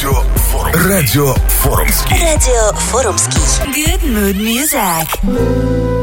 Радио Форум. Радио Форумский. Радио Форумский. Good mood music.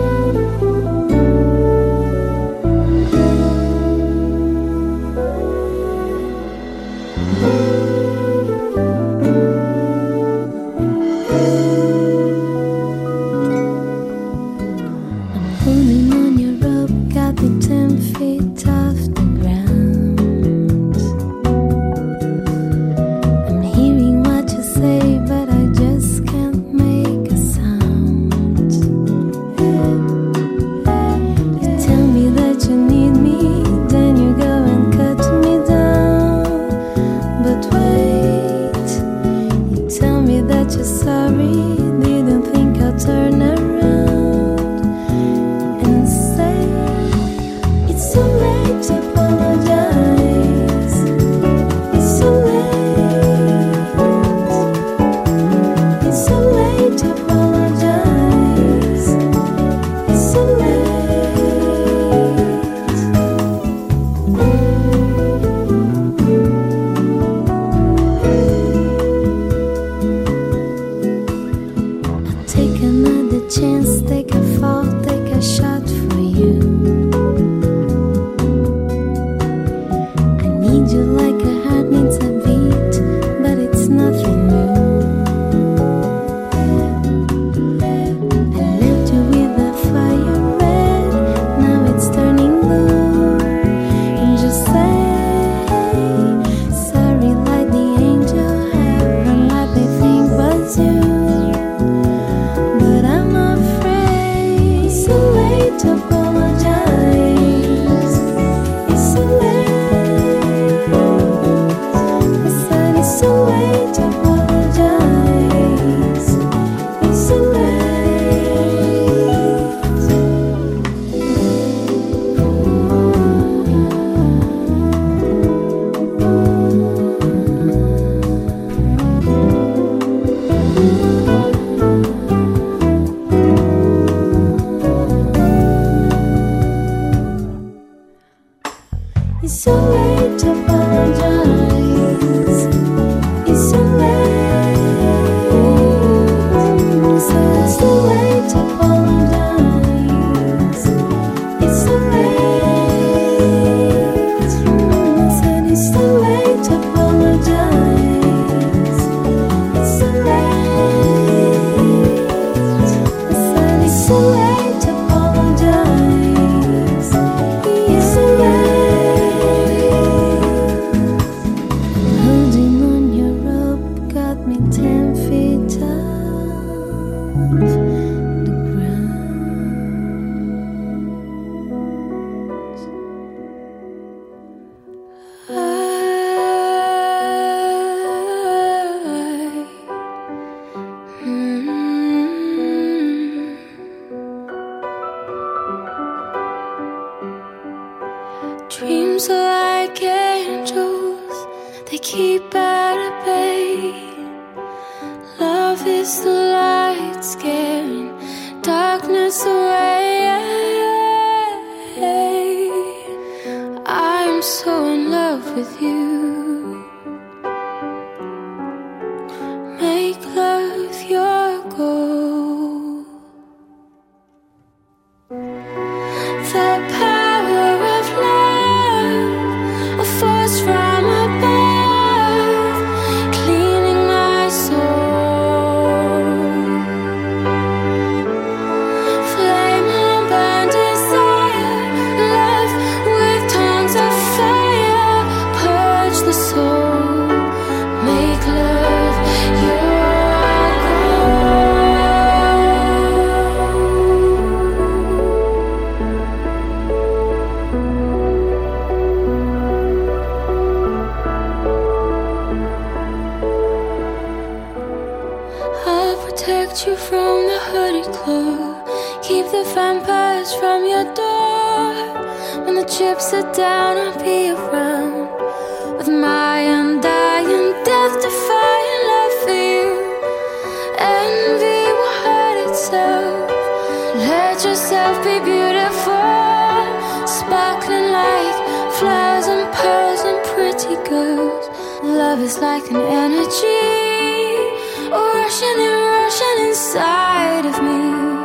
party goes. Love is like an energy rushing and rushing inside of me.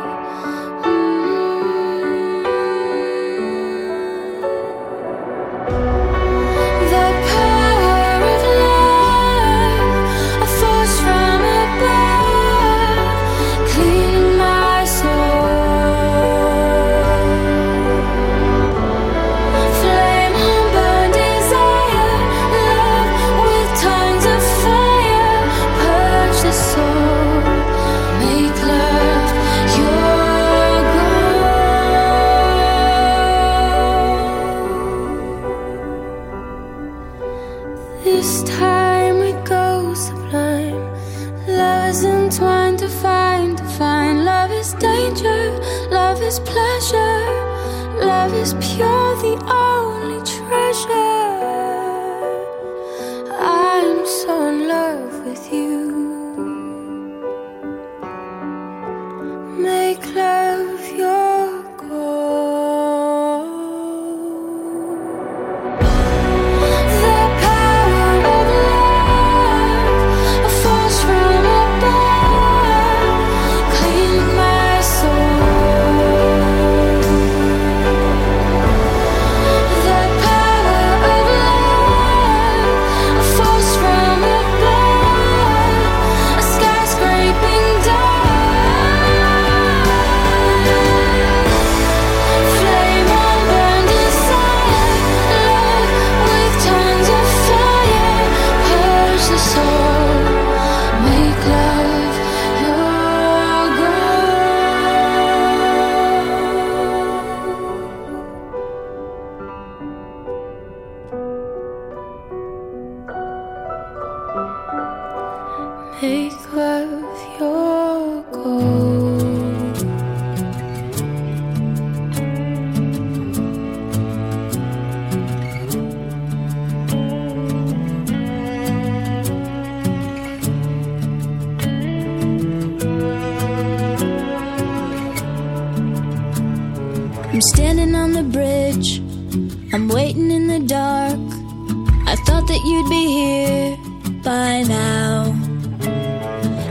that you'd be here by now.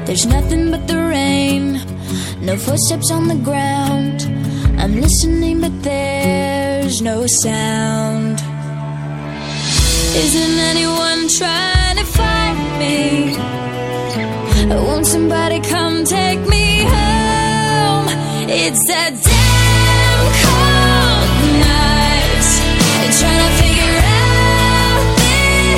There's nothing but the rain, no footsteps on the ground. I'm listening, but there's no sound. Isn't anyone trying to find me? Won't somebody come take me home? It's that.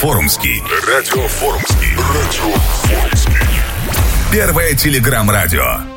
Форумский. Радио Форумский. Радио Форумский. Первое телеграм-радио.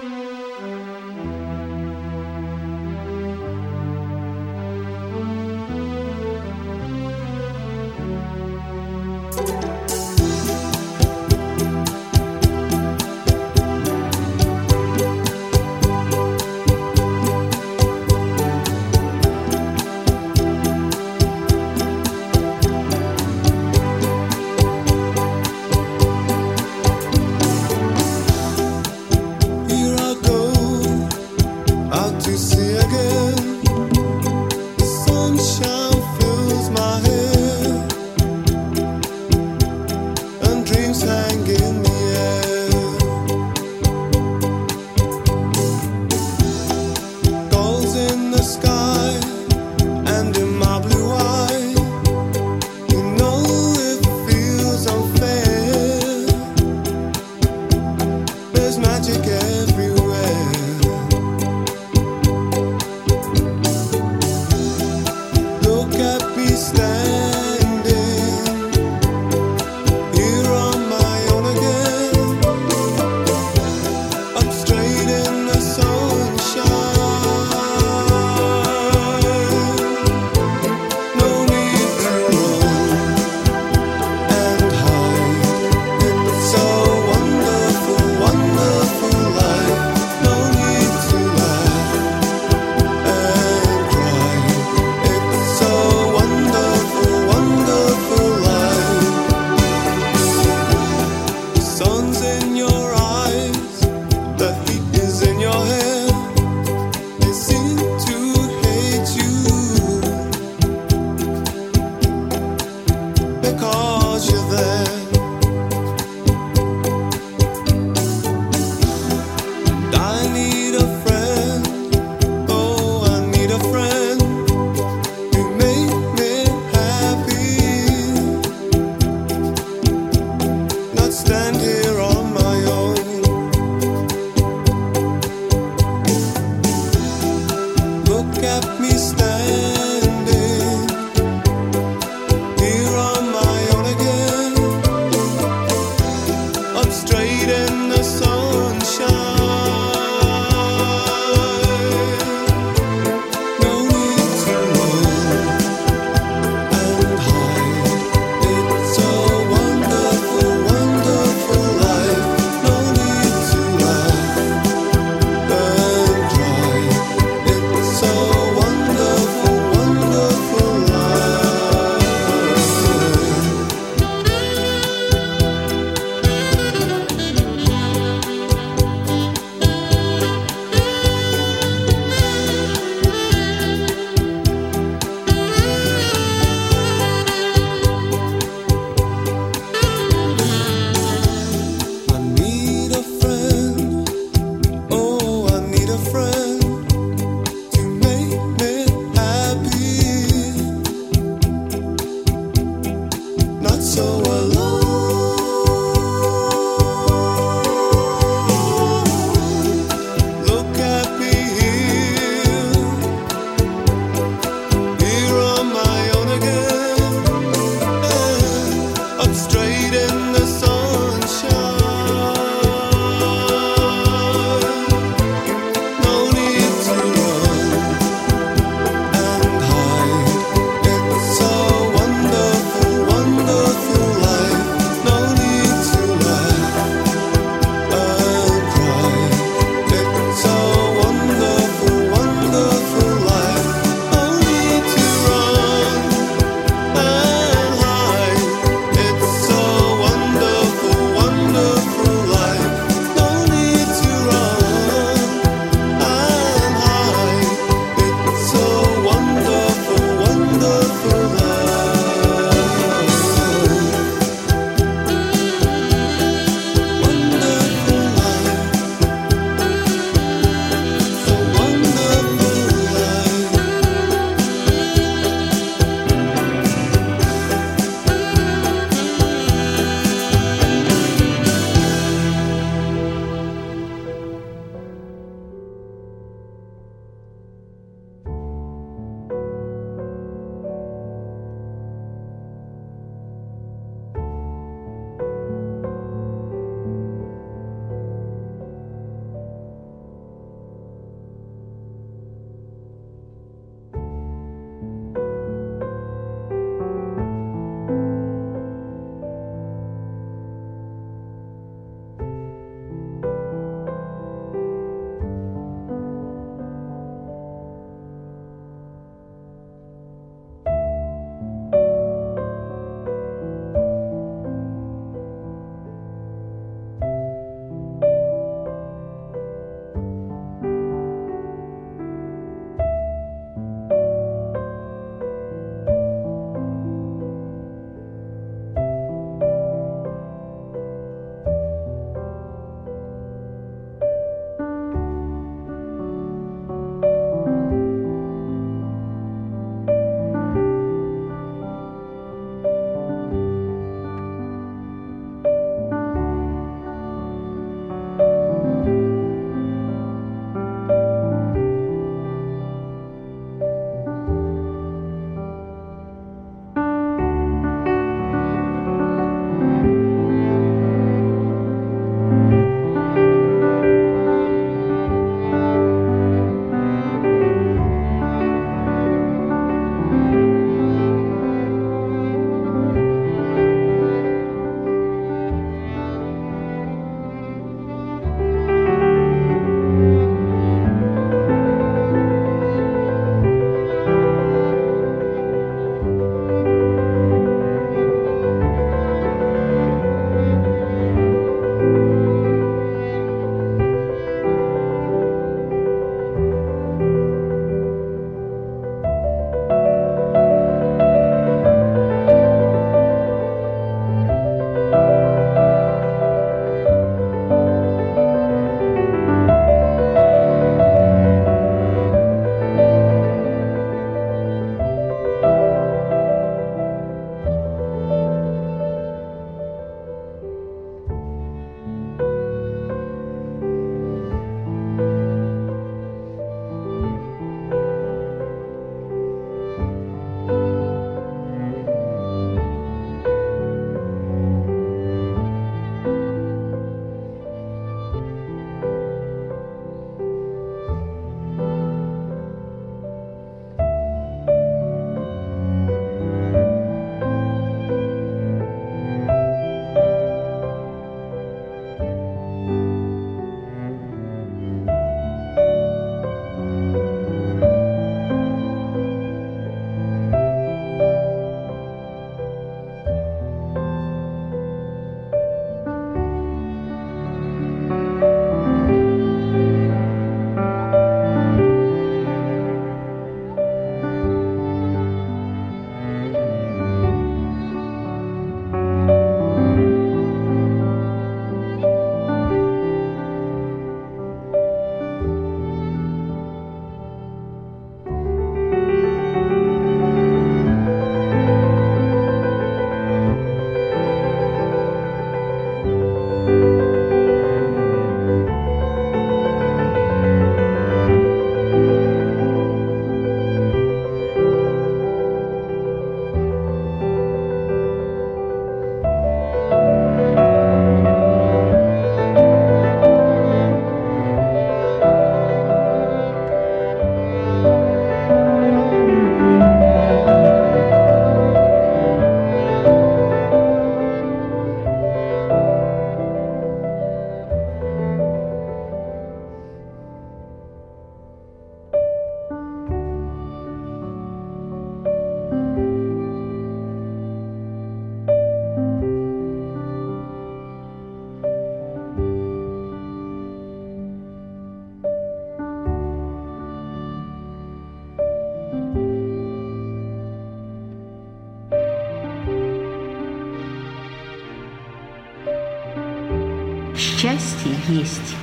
Есть.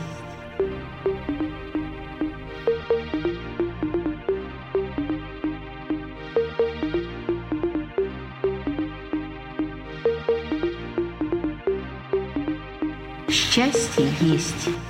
Счастье есть.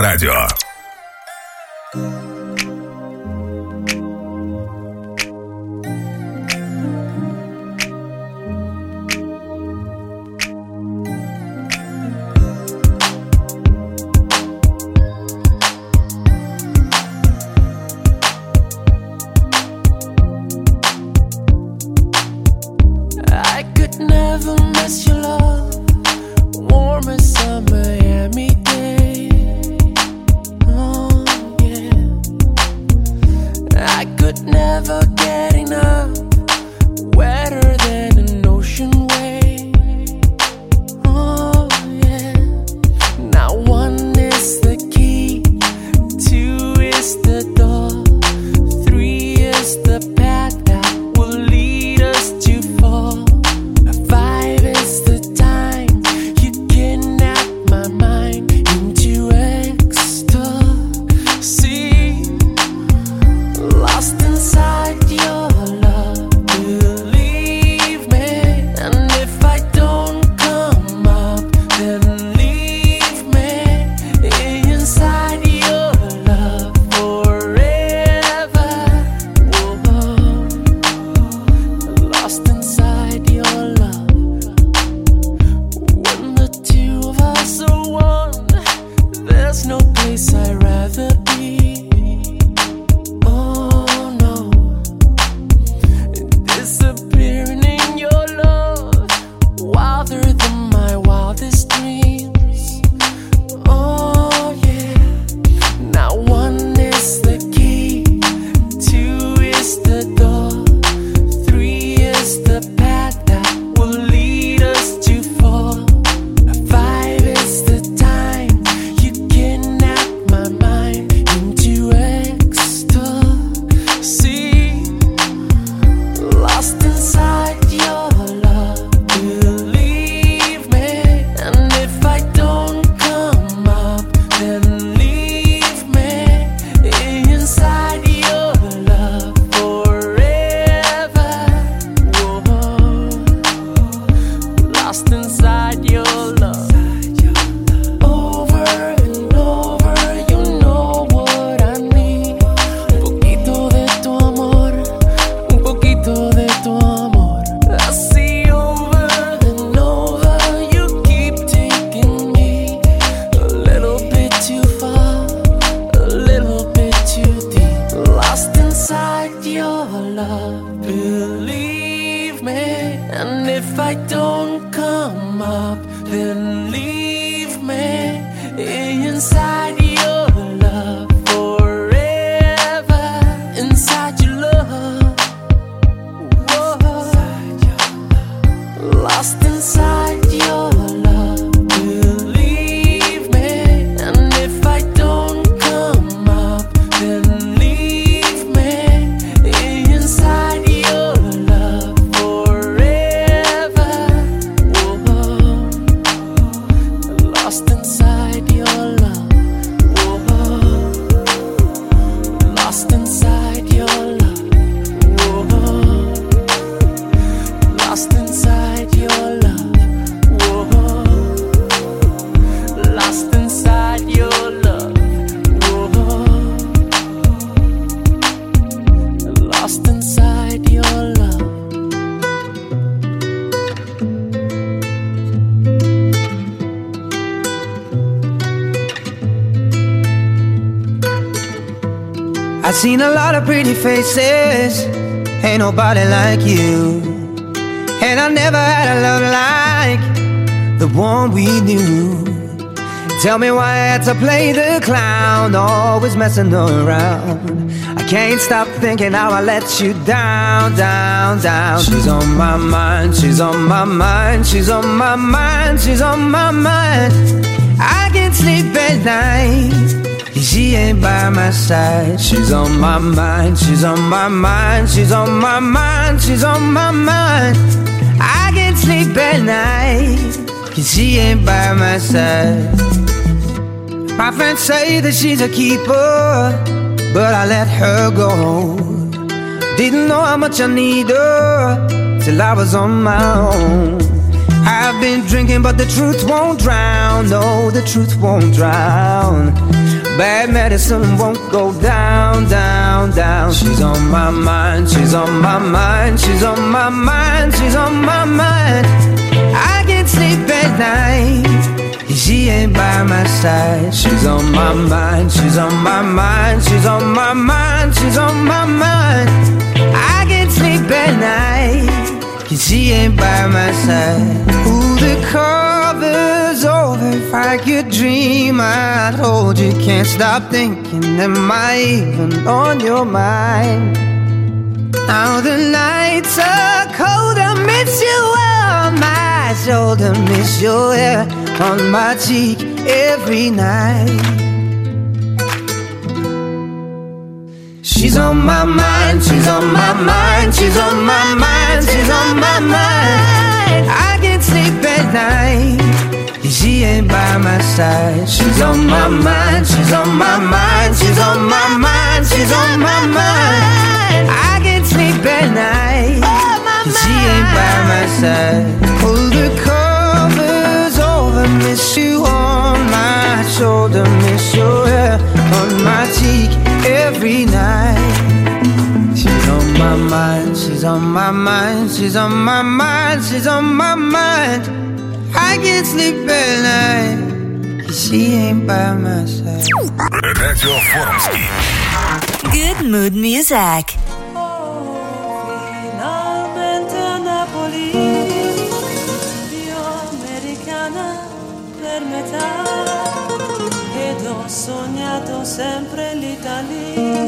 радио. come up, then leave me inside. nobody like you. And I never had a love like the one we knew. Tell me why I had to play the clown, always messing around. I can't stop thinking how I let you down, down, down. She's on my mind, she's on my mind, she's on my mind, she's on my mind. I can't sleep at night. She ain't by my side. She's on my mind. She's on my mind. She's on my mind. She's on my mind. I can't sleep at night. She ain't by my side. My friends say that she's a keeper, but I let her go. Didn't know how much I need her till I was on my own. I've been drinking, but the truth won't drown. No, the truth won't drown. Bad medicine won't go down, down, down. She's on my mind, she's on my mind, she's on my mind, she's on my mind. I can't sleep at night. She ain't by my side. She's on my mind, she's on my mind, she's on my mind, she's on my mind. I can't sleep at night. She ain't by my side. Ooh, the cover's I could dream, I'd hold you. Can't stop thinking. Am I even on your mind? Now the nights are cold. I miss you on my shoulder. Miss your hair on my cheek every night. She's on my mind, she's on my mind, she's on my mind, she's on my mind. I can't sleep at night. She ain't by my side. She's on my mind, she's on my mind, she's on my mind, she's on my mind. I can't sleep at night. She ain't by my side. Pull the covers over, miss you on my shoulder, miss your hair on my cheek every night. She's on my mind, she's on my mind, she's on my mind, she's on my mind. Can't sleep at night. Cause she ain't by my side. Radio Formski. Good mood music. sognato sempre l'Italia,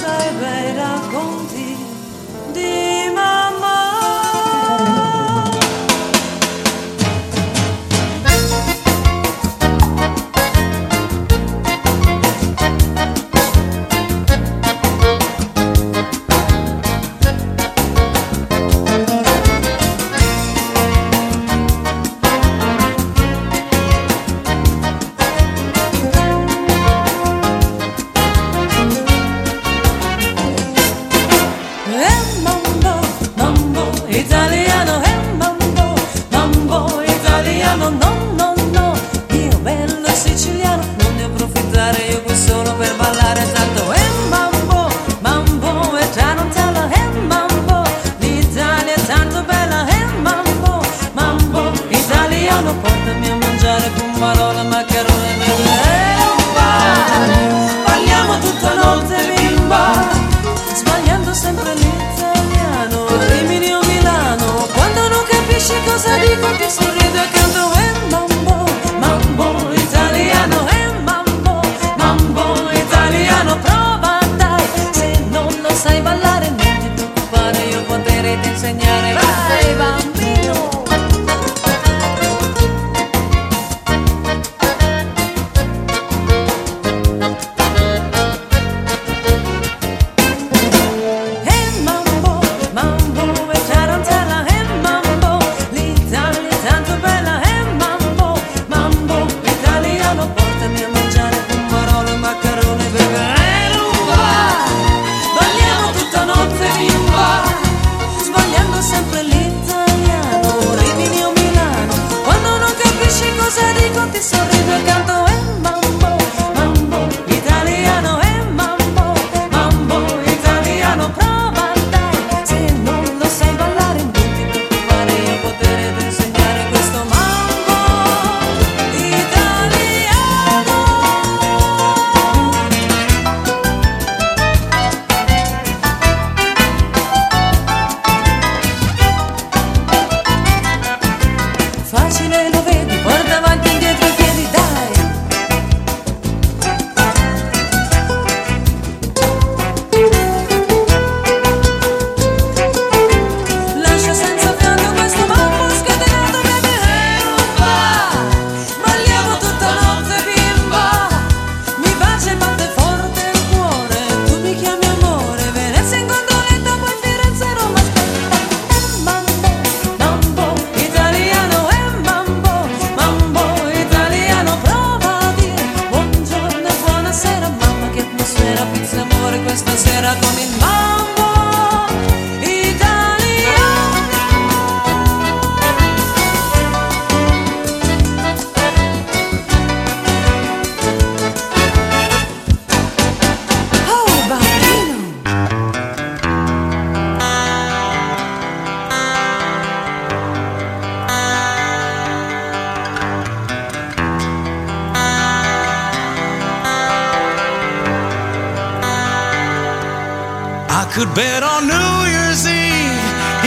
dai bei racconti di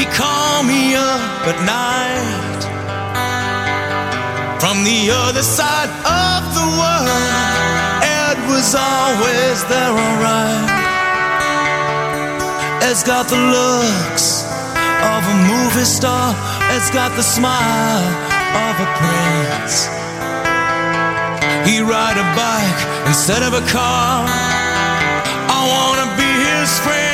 he called me up at night from the other side of the world. Ed was always there, alright. Ed's got the looks of a movie star. Ed's got the smile of a prince. He ride a bike instead of a car. I wanna be his friend.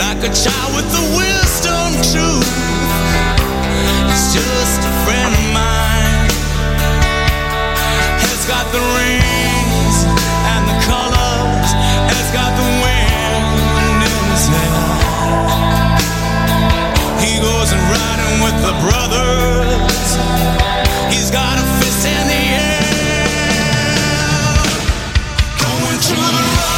Like a child with the wisdom truth. He's just a friend of mine. Has got the rings and the colors. Has got the wind in his hair. He goes and riding with the brothers. He's got a fist in the air. Going to the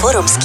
Форум с